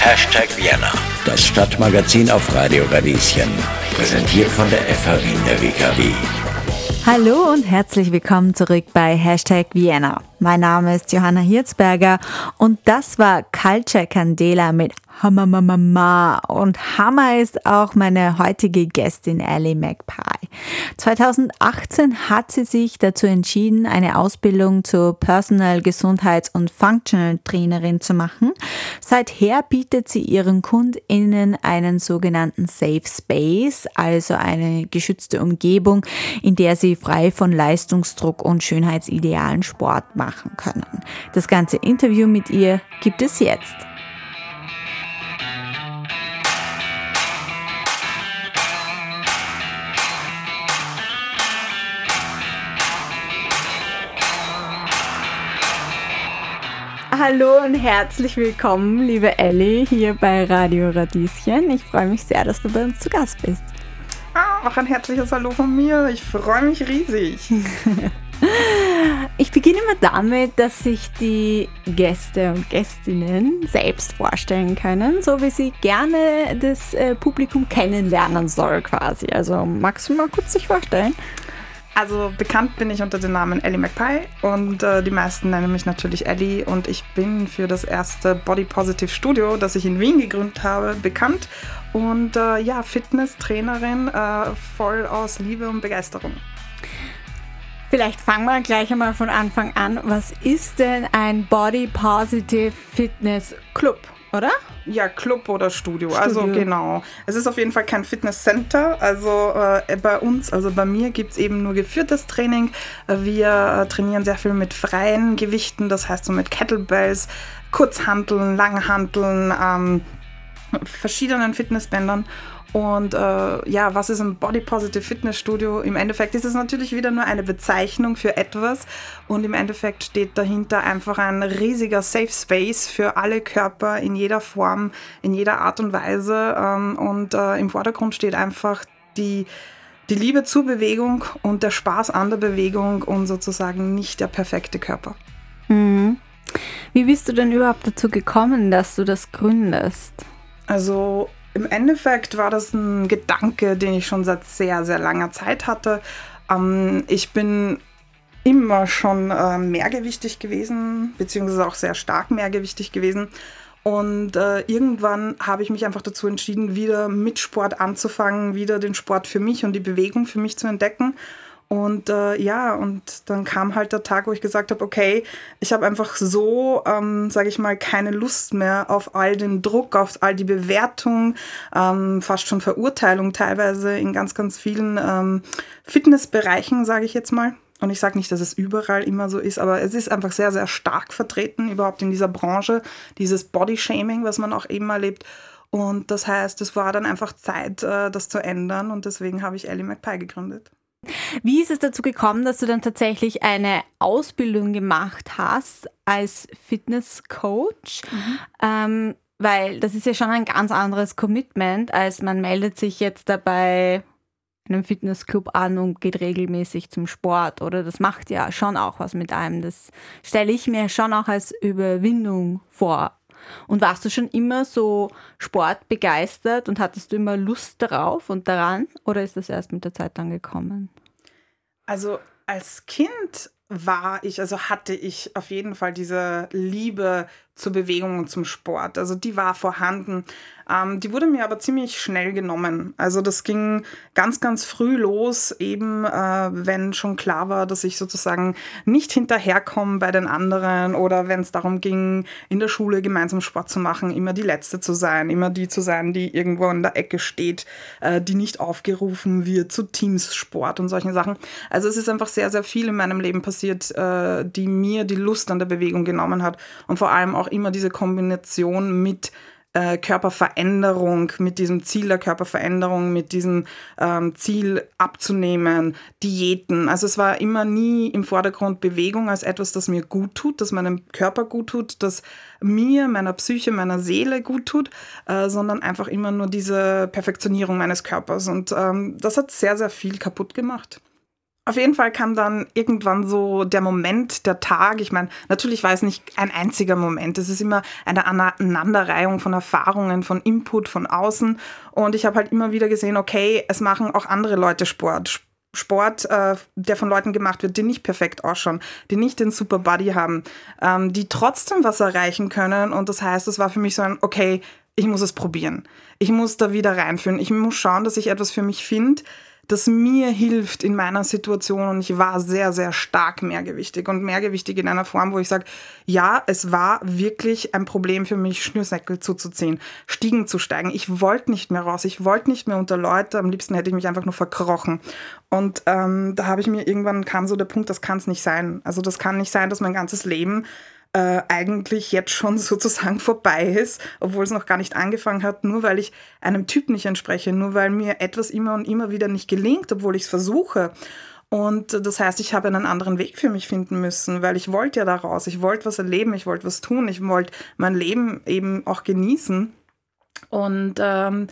Hashtag Vienna, das Stadtmagazin auf Radio Radieschen. Präsentiert von der FH Wien der WKW. Hallo und herzlich willkommen zurück bei Hashtag Vienna. Mein Name ist Johanna Hirzberger und das war Culture Candela mit Hammer Mama. Und Hammer ist auch meine heutige Gästin Ellie McPie. 2018 hat sie sich dazu entschieden, eine Ausbildung zur Personal Gesundheits- und Functional Trainerin zu machen. Seither bietet sie ihren KundInnen einen sogenannten Safe Space, also eine geschützte Umgebung, in der sie frei von Leistungsdruck und Schönheitsidealen Sport machen können. Das ganze Interview mit ihr gibt es jetzt. Hallo und herzlich willkommen, liebe Ellie, hier bei Radio Radieschen. Ich freue mich sehr, dass du bei uns zu Gast bist. Ah, auch ein herzliches Hallo von mir. Ich freue mich riesig. Ich beginne immer damit, dass sich die Gäste und Gästinnen selbst vorstellen können, so wie sie gerne das äh, Publikum kennenlernen soll quasi. Also magst du mal kurz sich vorstellen? Also bekannt bin ich unter dem Namen Ellie McPie und äh, die meisten nennen mich natürlich Ellie und ich bin für das erste Body Positive Studio, das ich in Wien gegründet habe, bekannt und äh, ja, Fitnesstrainerin äh, voll aus Liebe und Begeisterung. Vielleicht fangen wir gleich einmal von Anfang an. Was ist denn ein Body Positive Fitness Club, oder? Ja, Club oder Studio. Studio. Also genau. Es ist auf jeden Fall kein Fitnesscenter. Also äh, bei uns, also bei mir gibt es eben nur geführtes Training. Wir äh, trainieren sehr viel mit freien Gewichten, das heißt so mit Kettlebells, Kurzhanteln, Langhanteln, ähm, verschiedenen Fitnessbändern. Und äh, ja, was ist ein Body Positive Fitness Studio? Im Endeffekt ist es natürlich wieder nur eine Bezeichnung für etwas und im Endeffekt steht dahinter einfach ein riesiger Safe Space für alle Körper in jeder Form, in jeder Art und Weise. Ähm, und äh, im Vordergrund steht einfach die, die Liebe zur Bewegung und der Spaß an der Bewegung und sozusagen nicht der perfekte Körper. Mhm. Wie bist du denn überhaupt dazu gekommen, dass du das gründest? Also im Endeffekt war das ein Gedanke, den ich schon seit sehr, sehr langer Zeit hatte. Ähm, ich bin immer schon äh, mehrgewichtig gewesen, beziehungsweise auch sehr stark mehrgewichtig gewesen. Und äh, irgendwann habe ich mich einfach dazu entschieden, wieder mit Sport anzufangen, wieder den Sport für mich und die Bewegung für mich zu entdecken. Und äh, ja, und dann kam halt der Tag, wo ich gesagt habe, okay, ich habe einfach so, ähm, sage ich mal, keine Lust mehr auf all den Druck, auf all die Bewertung, ähm, fast schon Verurteilung teilweise in ganz, ganz vielen ähm, Fitnessbereichen, sage ich jetzt mal. Und ich sage nicht, dass es überall immer so ist, aber es ist einfach sehr, sehr stark vertreten überhaupt in dieser Branche, dieses Body-Shaming, was man auch eben erlebt. Und das heißt, es war dann einfach Zeit, äh, das zu ändern und deswegen habe ich Ellie McPie gegründet. Wie ist es dazu gekommen, dass du dann tatsächlich eine Ausbildung gemacht hast als Fitnesscoach? Mhm. Ähm, weil das ist ja schon ein ganz anderes Commitment, als man meldet sich jetzt dabei einem Fitnessclub an und geht regelmäßig zum Sport. Oder das macht ja schon auch was mit einem. Das stelle ich mir schon auch als Überwindung vor. Und warst du schon immer so sportbegeistert und hattest du immer Lust darauf und daran? Oder ist das erst mit der Zeit dann gekommen? Also als Kind war ich, also hatte ich auf jeden Fall diese Liebe zur Bewegung und zum Sport. Also die war vorhanden. Ähm, die wurde mir aber ziemlich schnell genommen. Also das ging ganz, ganz früh los, eben äh, wenn schon klar war, dass ich sozusagen nicht hinterherkomme bei den anderen oder wenn es darum ging, in der Schule gemeinsam Sport zu machen, immer die Letzte zu sein, immer die zu sein, die irgendwo in der Ecke steht, äh, die nicht aufgerufen wird zu Teamssport und solchen Sachen. Also es ist einfach sehr, sehr viel in meinem Leben passiert, äh, die mir die Lust an der Bewegung genommen hat und vor allem auch immer diese Kombination mit äh, Körperveränderung, mit diesem Ziel der Körperveränderung, mit diesem ähm, Ziel abzunehmen, Diäten. Also es war immer nie im Vordergrund Bewegung als etwas, das mir gut tut, das meinem Körper gut tut, das mir, meiner Psyche, meiner Seele gut tut, äh, sondern einfach immer nur diese Perfektionierung meines Körpers. Und ähm, das hat sehr, sehr viel kaputt gemacht. Auf jeden Fall kam dann irgendwann so der Moment, der Tag. Ich meine, natürlich war es nicht ein einziger Moment. Es ist immer eine Aneinanderreihung von Erfahrungen, von Input von außen. Und ich habe halt immer wieder gesehen, okay, es machen auch andere Leute Sport. Sport, äh, der von Leuten gemacht wird, die nicht perfekt ausschauen, die nicht den Super Body haben, ähm, die trotzdem was erreichen können. Und das heißt, es war für mich so ein, okay, ich muss es probieren. Ich muss da wieder reinführen. Ich muss schauen, dass ich etwas für mich finde, das mir hilft in meiner Situation. Und ich war sehr, sehr stark mehrgewichtig und mehrgewichtig in einer Form, wo ich sage, ja, es war wirklich ein Problem für mich, Schnürsäckel zuzuziehen, Stiegen zu steigen. Ich wollte nicht mehr raus, ich wollte nicht mehr unter Leute. Am liebsten hätte ich mich einfach nur verkrochen. Und ähm, da habe ich mir irgendwann kam so der Punkt, das kann es nicht sein. Also das kann nicht sein, dass mein ganzes Leben äh, eigentlich jetzt schon sozusagen vorbei ist, obwohl es noch gar nicht angefangen hat, nur weil ich einem Typ nicht entspreche, nur weil mir etwas immer und immer wieder nicht gelingt, obwohl ich es versuche. Und das heißt, ich habe einen anderen Weg für mich finden müssen, weil ich wollte ja daraus, ich wollte was erleben, ich wollte was tun, ich wollte mein Leben eben auch genießen. Und ähm,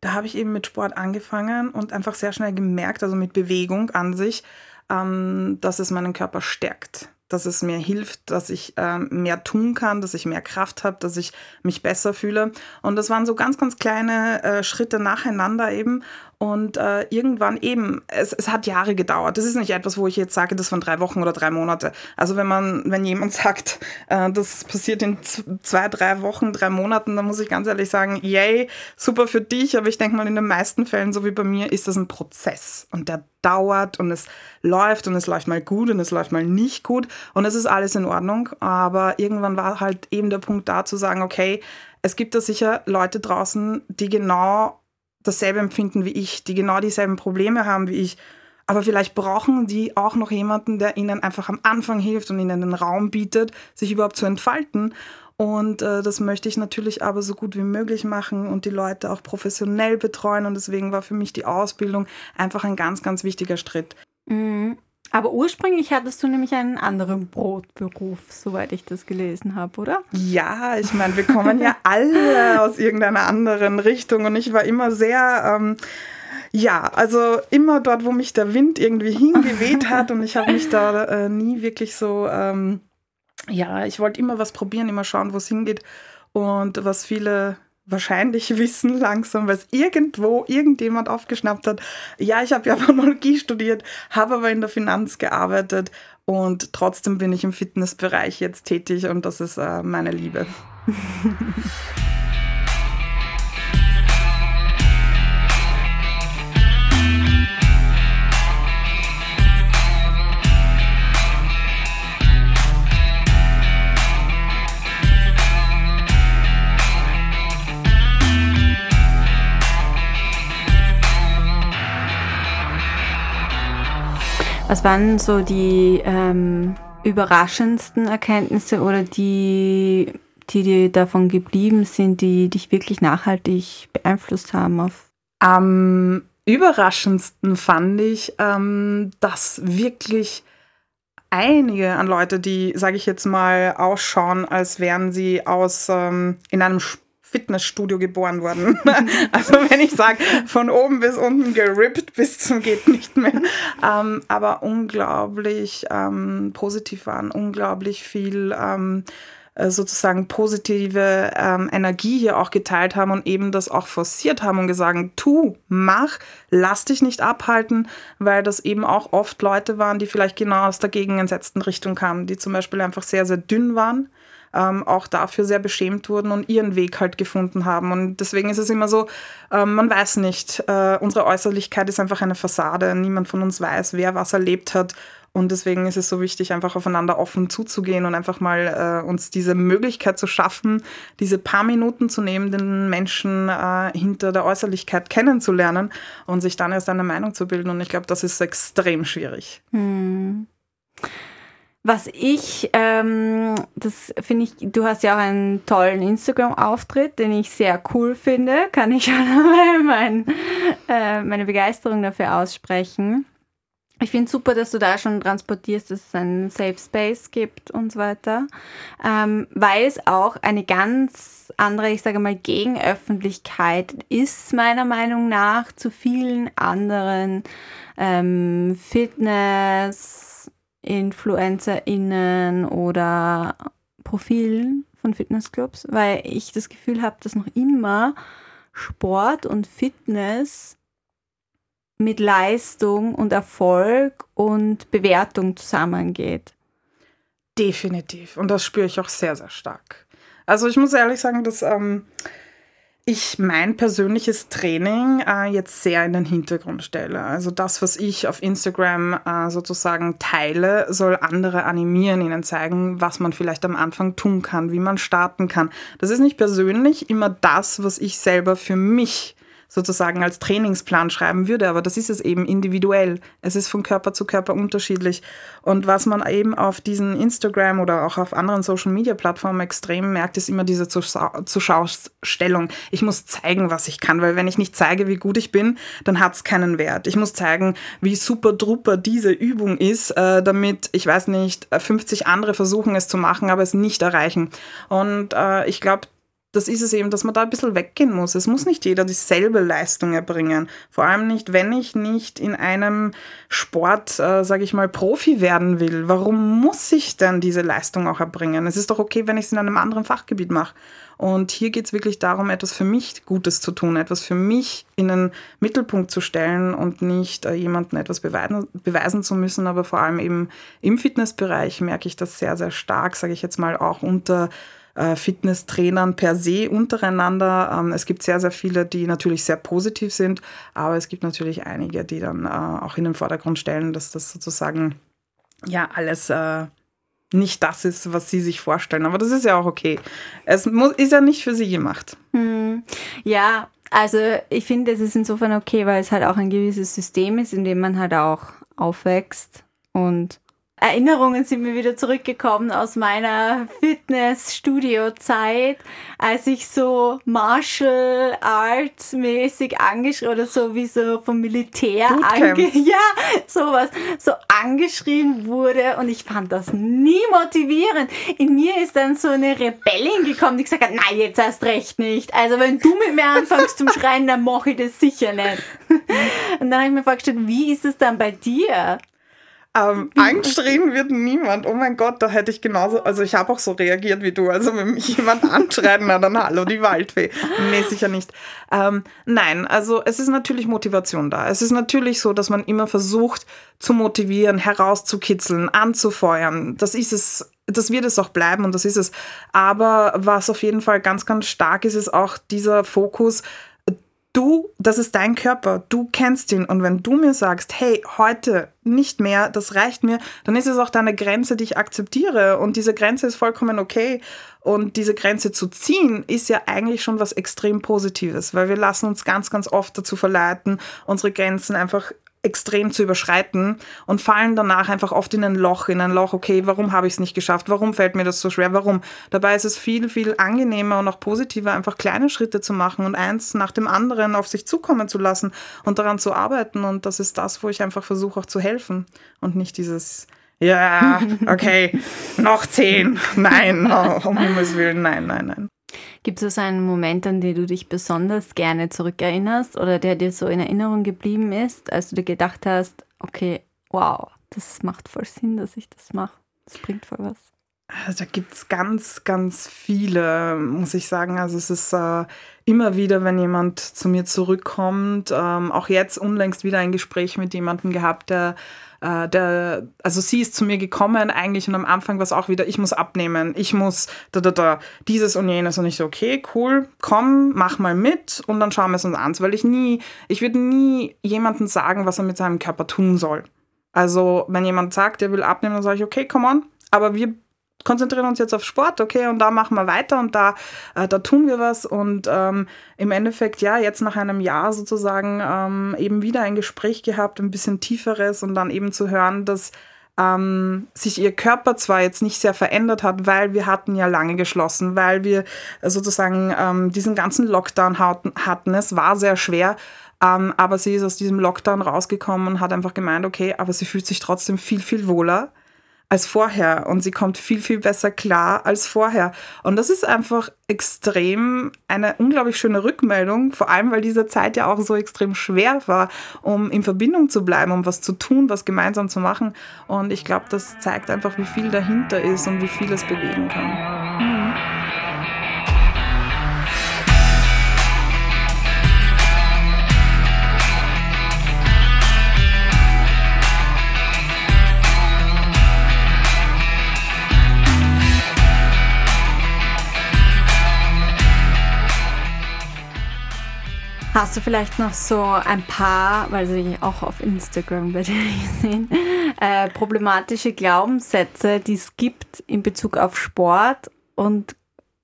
da habe ich eben mit Sport angefangen und einfach sehr schnell gemerkt, also mit Bewegung an sich, ähm, dass es meinen Körper stärkt dass es mir hilft, dass ich ähm, mehr tun kann, dass ich mehr Kraft habe, dass ich mich besser fühle. Und das waren so ganz, ganz kleine äh, Schritte nacheinander eben. Und äh, irgendwann eben, es, es hat Jahre gedauert. Das ist nicht etwas, wo ich jetzt sage, das waren drei Wochen oder drei Monate. Also wenn man, wenn jemand sagt, äh, das passiert in zwei, drei Wochen, drei Monaten, dann muss ich ganz ehrlich sagen, yay, super für dich. Aber ich denke mal, in den meisten Fällen, so wie bei mir, ist das ein Prozess. Und der dauert und es läuft und es läuft mal gut und es läuft mal nicht gut. Und es ist alles in Ordnung. Aber irgendwann war halt eben der Punkt da zu sagen, okay, es gibt da sicher Leute draußen, die genau dasselbe empfinden wie ich, die genau dieselben Probleme haben wie ich. Aber vielleicht brauchen die auch noch jemanden, der ihnen einfach am Anfang hilft und ihnen den Raum bietet, sich überhaupt zu entfalten. Und äh, das möchte ich natürlich aber so gut wie möglich machen und die Leute auch professionell betreuen. Und deswegen war für mich die Ausbildung einfach ein ganz, ganz wichtiger Schritt. Mhm. Aber ursprünglich hattest du nämlich einen anderen Brotberuf, soweit ich das gelesen habe, oder? Ja, ich meine, wir kommen ja alle aus irgendeiner anderen Richtung und ich war immer sehr... Ähm, ja, also immer dort, wo mich der Wind irgendwie hingeweht hat und ich habe mich da äh, nie wirklich so, ähm, ja, ich wollte immer was probieren, immer schauen, wo es hingeht und was viele wahrscheinlich wissen langsam, weil es irgendwo irgendjemand aufgeschnappt hat. Ja, ich habe ja Phonologie studiert, habe aber in der Finanz gearbeitet und trotzdem bin ich im Fitnessbereich jetzt tätig und das ist äh, meine Liebe. Was waren so die ähm, überraschendsten Erkenntnisse oder die, die dir davon geblieben sind, die dich wirklich nachhaltig beeinflusst haben? Auf Am überraschendsten fand ich, ähm, dass wirklich einige an Leute, die, sage ich jetzt mal, ausschauen, als wären sie aus ähm, in einem Fitnessstudio geboren worden. also wenn ich sage, von oben bis unten gerippt bis zum geht nicht mehr. Ähm, aber unglaublich ähm, positiv waren, unglaublich viel ähm, äh, sozusagen positive ähm, Energie hier auch geteilt haben und eben das auch forciert haben und gesagt, tu, mach, lass dich nicht abhalten, weil das eben auch oft Leute waren, die vielleicht genau aus der gegenentsetzten Richtung kamen, die zum Beispiel einfach sehr, sehr dünn waren ähm, auch dafür sehr beschämt wurden und ihren Weg halt gefunden haben. Und deswegen ist es immer so, ähm, man weiß nicht, äh, unsere Äußerlichkeit ist einfach eine Fassade. Niemand von uns weiß, wer was erlebt hat. Und deswegen ist es so wichtig, einfach aufeinander offen zuzugehen und einfach mal äh, uns diese Möglichkeit zu schaffen, diese paar Minuten zu nehmen, den Menschen äh, hinter der Äußerlichkeit kennenzulernen und sich dann erst eine Meinung zu bilden. Und ich glaube, das ist extrem schwierig. Hm. Was ich, ähm, das finde ich, du hast ja auch einen tollen Instagram-Auftritt, den ich sehr cool finde. Kann ich schon mal mein, äh, meine Begeisterung dafür aussprechen. Ich finde super, dass du da schon transportierst, dass es einen Safe Space gibt und so weiter, ähm, weil es auch eine ganz andere, ich sage mal, Gegenöffentlichkeit ist, meiner Meinung nach, zu vielen anderen ähm, Fitness, InfluencerInnen oder Profilen von Fitnessclubs, weil ich das Gefühl habe, dass noch immer Sport und Fitness mit Leistung und Erfolg und Bewertung zusammengeht. Definitiv. Und das spüre ich auch sehr, sehr stark. Also ich muss ehrlich sagen, dass ähm, ich mein persönliches Training äh, jetzt sehr in den Hintergrund stelle. Also das, was ich auf Instagram äh, sozusagen teile, soll andere animieren, ihnen zeigen, was man vielleicht am Anfang tun kann, wie man starten kann. Das ist nicht persönlich immer das, was ich selber für mich sozusagen als Trainingsplan schreiben würde, aber das ist es eben individuell. Es ist von Körper zu Körper unterschiedlich. Und was man eben auf diesen Instagram oder auch auf anderen Social Media Plattformen extrem merkt, ist immer diese Zuschaustellung. Ich muss zeigen, was ich kann, weil wenn ich nicht zeige, wie gut ich bin, dann hat es keinen Wert. Ich muss zeigen, wie super druper diese Übung ist, äh, damit, ich weiß nicht, 50 andere versuchen es zu machen, aber es nicht erreichen. Und äh, ich glaube, das ist es eben, dass man da ein bisschen weggehen muss. Es muss nicht jeder dieselbe Leistung erbringen. Vor allem nicht, wenn ich nicht in einem Sport, äh, sage ich mal, Profi werden will. Warum muss ich denn diese Leistung auch erbringen? Es ist doch okay, wenn ich es in einem anderen Fachgebiet mache. Und hier geht es wirklich darum, etwas für mich Gutes zu tun, etwas für mich in den Mittelpunkt zu stellen und nicht äh, jemandem etwas beweisen, beweisen zu müssen. Aber vor allem eben im Fitnessbereich merke ich das sehr, sehr stark, sage ich jetzt mal, auch unter Fitnesstrainern per se untereinander. Ähm, es gibt sehr, sehr viele, die natürlich sehr positiv sind, aber es gibt natürlich einige, die dann äh, auch in den Vordergrund stellen, dass das sozusagen ja alles äh, nicht das ist, was sie sich vorstellen. Aber das ist ja auch okay. Es muss, ist ja nicht für sie gemacht. Hm. Ja, also ich finde, es ist insofern okay, weil es halt auch ein gewisses System ist, in dem man halt auch aufwächst und Erinnerungen sind mir wieder zurückgekommen aus meiner Fitness-Studio-Zeit, als ich so Martial Arts mäßig angeschrien oder so wie so vom Militär ange ja, sowas, so angeschrien wurde und ich fand das nie motivierend. In mir ist dann so eine Rebellin gekommen, die gesagt hat, nein, jetzt erst recht nicht. Also wenn du mit mir anfängst zum Schreien, dann mache ich das sicher nicht. Und dann habe ich mir vorgestellt, wie ist es dann bei dir? Ähm, angeschrien wird niemand. Oh mein Gott, da hätte ich genauso. Also ich habe auch so reagiert wie du. Also wenn mich jemand anschreit, na dann hallo, die Waldfee. Nee, sicher nicht. Ähm, nein, also es ist natürlich Motivation da. Es ist natürlich so, dass man immer versucht zu motivieren, herauszukitzeln, anzufeuern. Das ist es das wird es auch bleiben und das ist es. Aber was auf jeden Fall ganz, ganz stark ist, ist auch dieser Fokus, du, das ist dein Körper, du kennst ihn. Und wenn du mir sagst, hey, heute nicht mehr, das reicht mir, dann ist es auch deine Grenze, die ich akzeptiere. Und diese Grenze ist vollkommen okay. Und diese Grenze zu ziehen ist ja eigentlich schon was extrem Positives, weil wir lassen uns ganz, ganz oft dazu verleiten, unsere Grenzen einfach extrem zu überschreiten und fallen danach einfach oft in ein Loch, in ein Loch, okay, warum habe ich es nicht geschafft, warum fällt mir das so schwer, warum? Dabei ist es viel, viel angenehmer und auch positiver, einfach kleine Schritte zu machen und eins nach dem anderen auf sich zukommen zu lassen und daran zu arbeiten und das ist das, wo ich einfach versuche auch zu helfen und nicht dieses, ja, okay, noch zehn, nein, oh, um Himmels Willen, nein, nein, nein. Gibt es so einen Moment, an den du dich besonders gerne zurückerinnerst oder der dir so in Erinnerung geblieben ist, als du dir gedacht hast, okay, wow, das macht voll Sinn, dass ich das mache. Das bringt voll was. Also da gibt es ganz, ganz viele, muss ich sagen. Also es ist äh, immer wieder, wenn jemand zu mir zurückkommt, ähm, auch jetzt unlängst wieder ein Gespräch mit jemandem gehabt, der äh, der, also sie ist zu mir gekommen eigentlich und am Anfang war es auch wieder, ich muss abnehmen, ich muss da, da, da, dieses und jenes. Und ich so, okay, cool, komm, mach mal mit und dann schauen wir es uns an, weil ich nie, ich würde nie jemandem sagen, was er mit seinem Körper tun soll. Also, wenn jemand sagt, er will abnehmen, dann sage ich, okay, come on, aber wir konzentrieren uns jetzt auf Sport, okay, und da machen wir weiter und da, äh, da tun wir was. Und ähm, im Endeffekt, ja, jetzt nach einem Jahr sozusagen ähm, eben wieder ein Gespräch gehabt, ein bisschen tieferes und dann eben zu hören, dass ähm, sich ihr Körper zwar jetzt nicht sehr verändert hat, weil wir hatten ja lange geschlossen, weil wir sozusagen ähm, diesen ganzen Lockdown hatten. Es war sehr schwer, ähm, aber sie ist aus diesem Lockdown rausgekommen und hat einfach gemeint, okay, aber sie fühlt sich trotzdem viel, viel wohler als vorher und sie kommt viel, viel besser klar als vorher. Und das ist einfach extrem eine unglaublich schöne Rückmeldung, vor allem weil diese Zeit ja auch so extrem schwer war, um in Verbindung zu bleiben, um was zu tun, was gemeinsam zu machen. Und ich glaube, das zeigt einfach, wie viel dahinter ist und wie viel es bewegen kann. Hast du vielleicht noch so ein paar, weil sie auch auf Instagram bei dir gesehen, äh, problematische Glaubenssätze, die es gibt in Bezug auf Sport und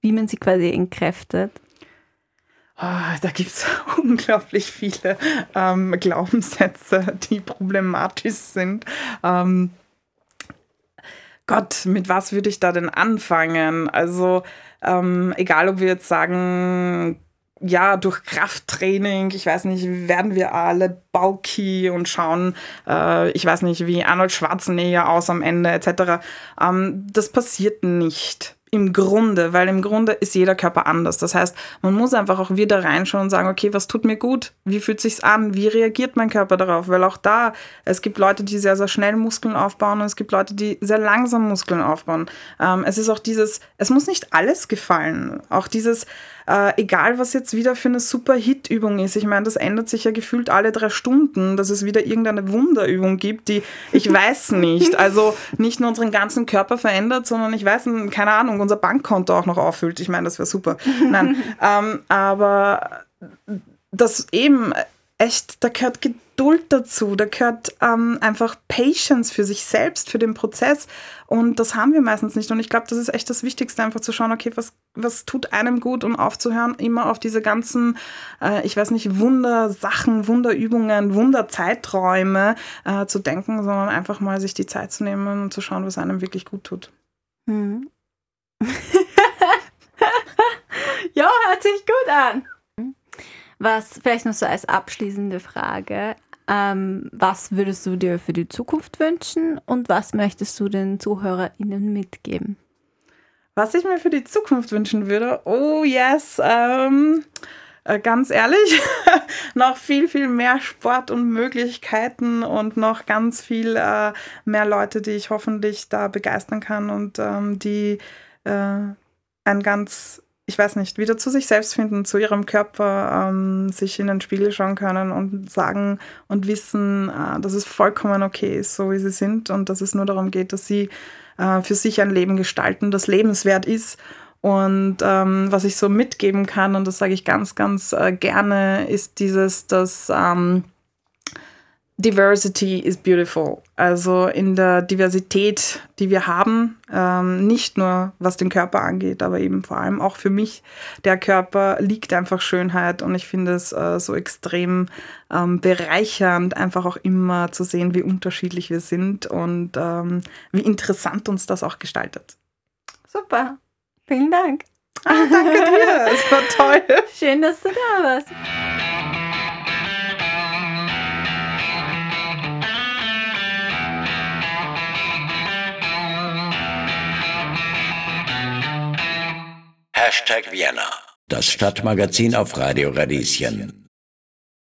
wie man sie quasi entkräftet? Oh, da gibt es unglaublich viele ähm, Glaubenssätze, die problematisch sind. Ähm, Gott, mit was würde ich da denn anfangen? Also, ähm, egal ob wir jetzt sagen, ja, durch Krafttraining, ich weiß nicht, werden wir alle bulky und schauen, äh, ich weiß nicht, wie Arnold Schwarzenegger aus am Ende etc. Ähm, das passiert nicht im Grunde, weil im Grunde ist jeder Körper anders. Das heißt, man muss einfach auch wieder reinschauen und sagen, okay, was tut mir gut? Wie fühlt sich's an? Wie reagiert mein Körper darauf? Weil auch da, es gibt Leute, die sehr, sehr schnell Muskeln aufbauen und es gibt Leute, die sehr langsam Muskeln aufbauen. Ähm, es ist auch dieses, es muss nicht alles gefallen. Auch dieses, äh, egal was jetzt wieder für eine super Hit-Übung ist. Ich meine, das ändert sich ja gefühlt alle drei Stunden, dass es wieder irgendeine Wunderübung gibt, die ich weiß nicht. Also nicht nur unseren ganzen Körper verändert, sondern ich weiß, keine Ahnung, unser Bankkonto auch noch auffüllt. Ich meine, das wäre super. Nein, ähm, aber das eben echt, da gehört Geduld dazu, da gehört ähm, einfach Patience für sich selbst, für den Prozess. Und das haben wir meistens nicht. Und ich glaube, das ist echt das Wichtigste, einfach zu schauen, okay, was, was tut einem gut und aufzuhören, immer auf diese ganzen, äh, ich weiß nicht, Wundersachen, Wunderübungen, Wunderzeiträume äh, zu denken, sondern einfach mal sich die Zeit zu nehmen und zu schauen, was einem wirklich gut tut. Hm. ja, hört sich gut an. Was vielleicht noch so als abschließende Frage. Ähm, was würdest du dir für die Zukunft wünschen und was möchtest du den ZuhörerInnen mitgeben? Was ich mir für die Zukunft wünschen würde, oh yes, ähm, äh, ganz ehrlich, noch viel, viel mehr Sport und Möglichkeiten und noch ganz viel äh, mehr Leute, die ich hoffentlich da begeistern kann und ähm, die äh, ein ganz ich weiß nicht, wieder zu sich selbst finden, zu ihrem Körper, ähm, sich in den Spiegel schauen können und sagen und wissen, äh, dass es vollkommen okay ist, so wie sie sind und dass es nur darum geht, dass sie äh, für sich ein Leben gestalten, das lebenswert ist. Und ähm, was ich so mitgeben kann, und das sage ich ganz, ganz äh, gerne, ist dieses, dass ähm, Diversity is beautiful. Also in der Diversität, die wir haben, ähm, nicht nur was den Körper angeht, aber eben vor allem auch für mich, der Körper liegt einfach Schönheit und ich finde es äh, so extrem ähm, bereichernd, einfach auch immer zu sehen, wie unterschiedlich wir sind und ähm, wie interessant uns das auch gestaltet. Super, vielen Dank. Ah, danke dir, es war toll. Schön, dass du da warst. Hashtag Vienna, das Stadtmagazin auf Radio Radieschen.